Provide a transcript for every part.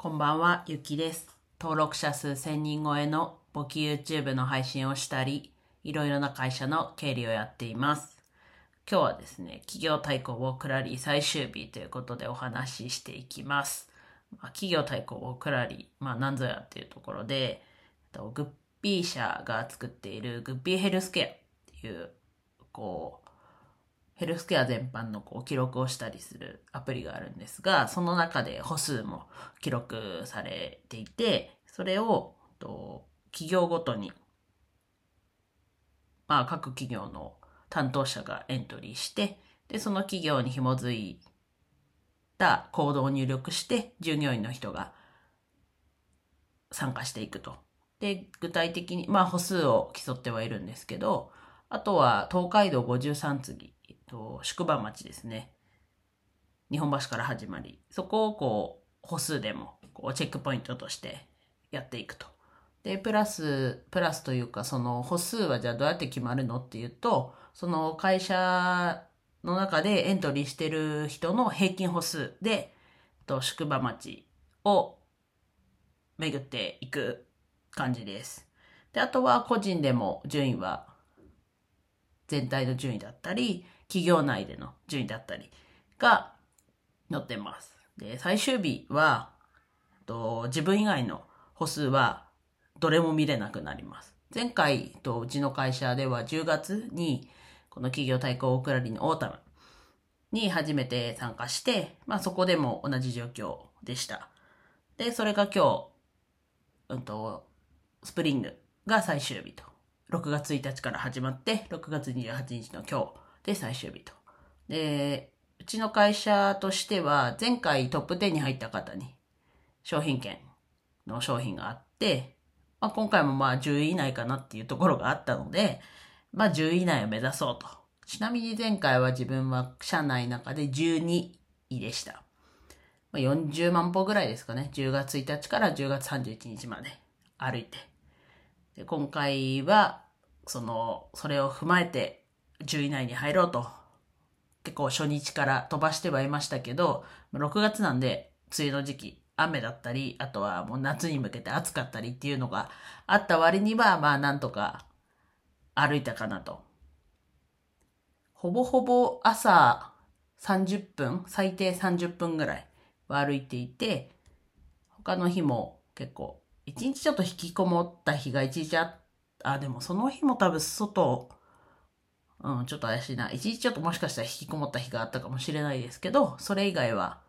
こんばんは、ゆきです。登録者数1000人超えの簿記 YouTube の配信をしたり、いろいろな会社の経理をやっています。今日はですね、企業対抗をクラリー最終日ということでお話ししていきます。まあ、企業対抗をクラリー、まあ何ぞやっていうところで、グッピー社が作っているグッピーヘルスケアっていう、こう、ヘルスケア全般のこう記録をしたりするアプリがあるんですが、その中で歩数も記録されていて、それをと企業ごとに、まあ各企業の担当者がエントリーして、で、その企業に紐づいたコードを入力して、従業員の人が参加していくと。で、具体的に、まあ歩数を競ってはいるんですけど、あとは東海道53次、と、宿場町ですね。日本橋から始まり、そこをこう、歩数でもこうチェックポイントとしてやっていくと。で、プラス、プラスというか、その歩数はじゃあどうやって決まるのっていうと、その会社の中でエントリーしてる人の平均歩数で、と宿場町を巡っていく感じです。で、あとは個人でも順位は全体の順位だったり、企業内での順位だったりが載ってます。で、最終日は、と自分以外の歩数はどれも見れなくなります。前回とうちの会社では10月にこの企業対抗ウォークラリーのオータムに初めて参加して、まあそこでも同じ状況でした。で、それが今日、うんと、スプリングが最終日と。6月1日から始まって、6月28日の今日で最終日と。で、うちの会社としては、前回トップ10に入った方に商品券の商品があって、まあ、今回もまあ10位以内かなっていうところがあったので、まあ10位以内を目指そうと。ちなみに前回は自分は社内の中で12位でした。まあ、40万歩ぐらいですかね。10月1日から10月31日まで歩いて。で今回は、その、それを踏まえて10位以内に入ろうと。結構初日から飛ばしてはいましたけど、6月なんで梅雨の時期、雨だったり、あとはもう夏に向けて暑かったりっていうのがあった割には、まあなんとか歩いたかなと。ほぼほぼ朝30分、最低30分ぐらいは歩いていて、他の日も結構、一日ちょっと引きこもった日が一日ああ、でもその日も多分外、うん、ちょっと怪しいな。一日ちょっともしかしたら引きこもった日があったかもしれないですけど、それ以外は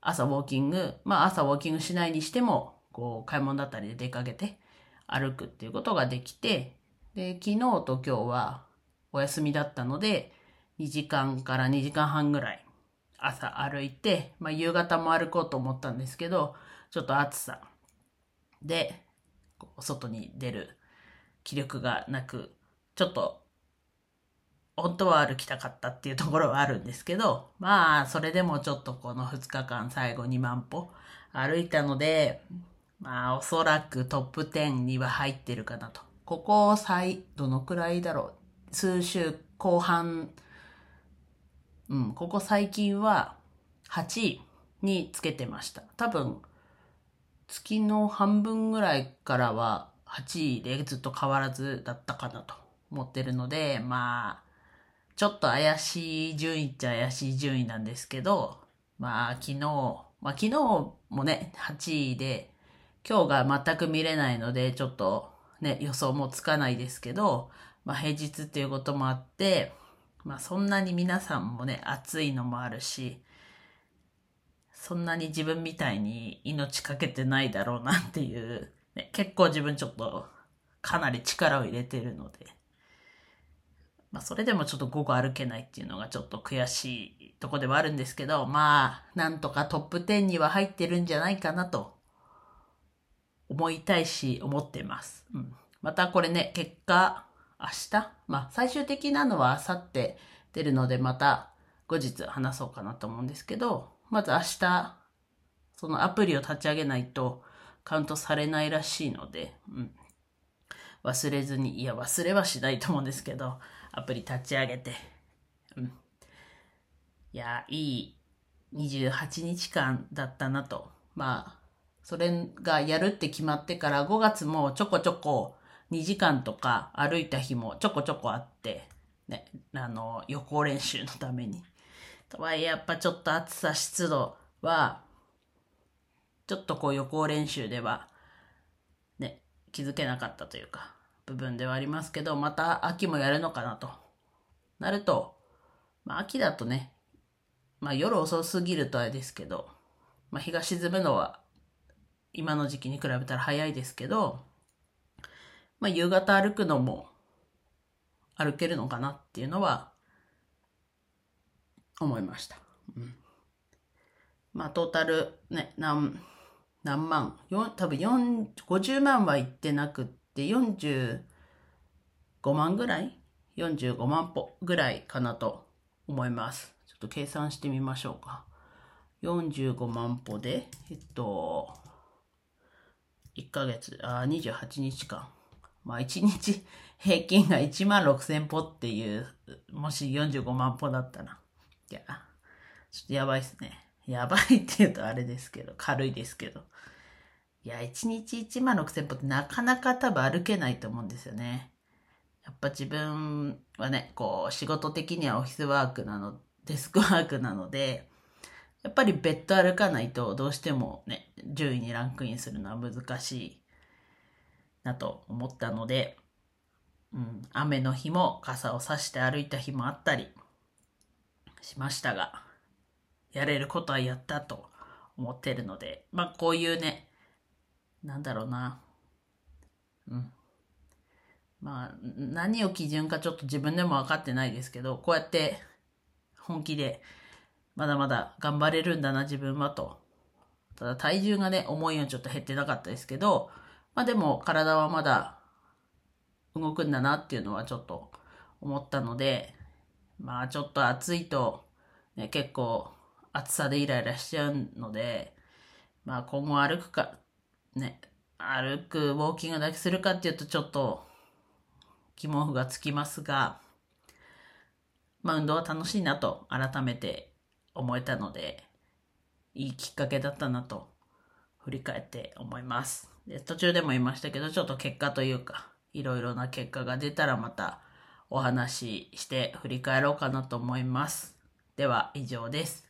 朝ウォーキング、まあ朝ウォーキングしないにしても、こう買い物だったりで出かけて歩くっていうことができて、で、昨日と今日はお休みだったので、2時間から2時間半ぐらい朝歩いて、まあ夕方も歩こうと思ったんですけど、ちょっと暑さで、外に出る気力がなく、ちょっと本当は歩きたかったっていうところはあるんですけど、まあ、それでもちょっとこの2日間最後2万歩歩いたので、まあ、おそらくトップ10には入ってるかなと。ここ最、どのくらいだろう。数週後半、うん、ここ最近は8位につけてました。多分、月の半分ぐらいからは8位でずっと変わらずだったかなと思ってるので、まあ、ちょっと怪しい順位っちゃ怪しい順位なんですけど、まあ昨日、まあ昨日もね、8位で、今日が全く見れないので、ちょっとね、予想もつかないですけど、まあ平日っていうこともあって、まあそんなに皆さんもね、暑いのもあるし、そんなに自分みたいに命かけてないだろうなっていう、ね、結構自分ちょっとかなり力を入れてるので、まあそれでもちょっと午後歩けないっていうのがちょっと悔しいとこではあるんですけど、まあなんとかトップ10には入ってるんじゃないかなと思いたいし思ってます。うん。またこれね、結果明日まあ最終的なのは明後日出るのでまた後日話そうかなと思うんですけど、まず明日そのアプリを立ち上げないとカウントされないらしいので、うん。忘れずに、いや忘れはしないと思うんですけど、アプリ立ち上げて、うん。いや、いい28日間だったなと。まあ、それがやるって決まってから5月もちょこちょこ2時間とか歩いた日もちょこちょこあって、ね、あの、予行練習のために。とはいえやっぱちょっと暑さ湿度は、ちょっとこう予行練習では、気づけなかったというか、部分ではありますけど、また秋もやるのかなと。なると、まあ秋だとね、まあ夜遅すぎるとあれですけど、まあ日が沈むのは今の時期に比べたら早いですけど、まあ夕方歩くのも歩けるのかなっていうのは思いました。うん、まあトータルね、何、何万、多分4 50万はいってなくって45万ぐらい ?45 万歩ぐらいかなと思います。ちょっと計算してみましょうか。45万歩で、えっと、1ヶ月、あ、28日間。まあ、1日平均が1万6千歩っていう、もし45万歩だったら。いや、ちょっとやばいっすね。やばいって言うとあれですけど、軽いですけど。いや、1日1万6千歩ってなかなか多分歩けないと思うんですよね。やっぱ自分はね、こう、仕事的にはオフィスワークなの、デスクワークなので、やっぱり別途歩かないとどうしてもね、10位にランクインするのは難しいなと思ったので、うん、雨の日も傘を差して歩いた日もあったりしましたが、やれることはやったと思ってるので、まあこういうね、なんだろうな。うん。まあ、何を基準かちょっと自分でも分かってないですけど、こうやって本気でまだまだ頑張れるんだな、自分はと。ただ体重がね、重いようにちょっと減ってなかったですけど、まあでも体はまだ動くんだなっていうのはちょっと思ったので、まあちょっと暑いと、ね、結構暑さでイライラしちゃうので、まあ今後歩くか、ね、歩くウォーキングだけするかっていうとちょっと疑問符がつきますが、まあ運動は楽しいなと改めて思えたので、いいきっかけだったなと振り返って思います。で途中でも言いましたけど、ちょっと結果というか、いろいろな結果が出たらまたお話しして振り返ろうかなと思います。では以上です。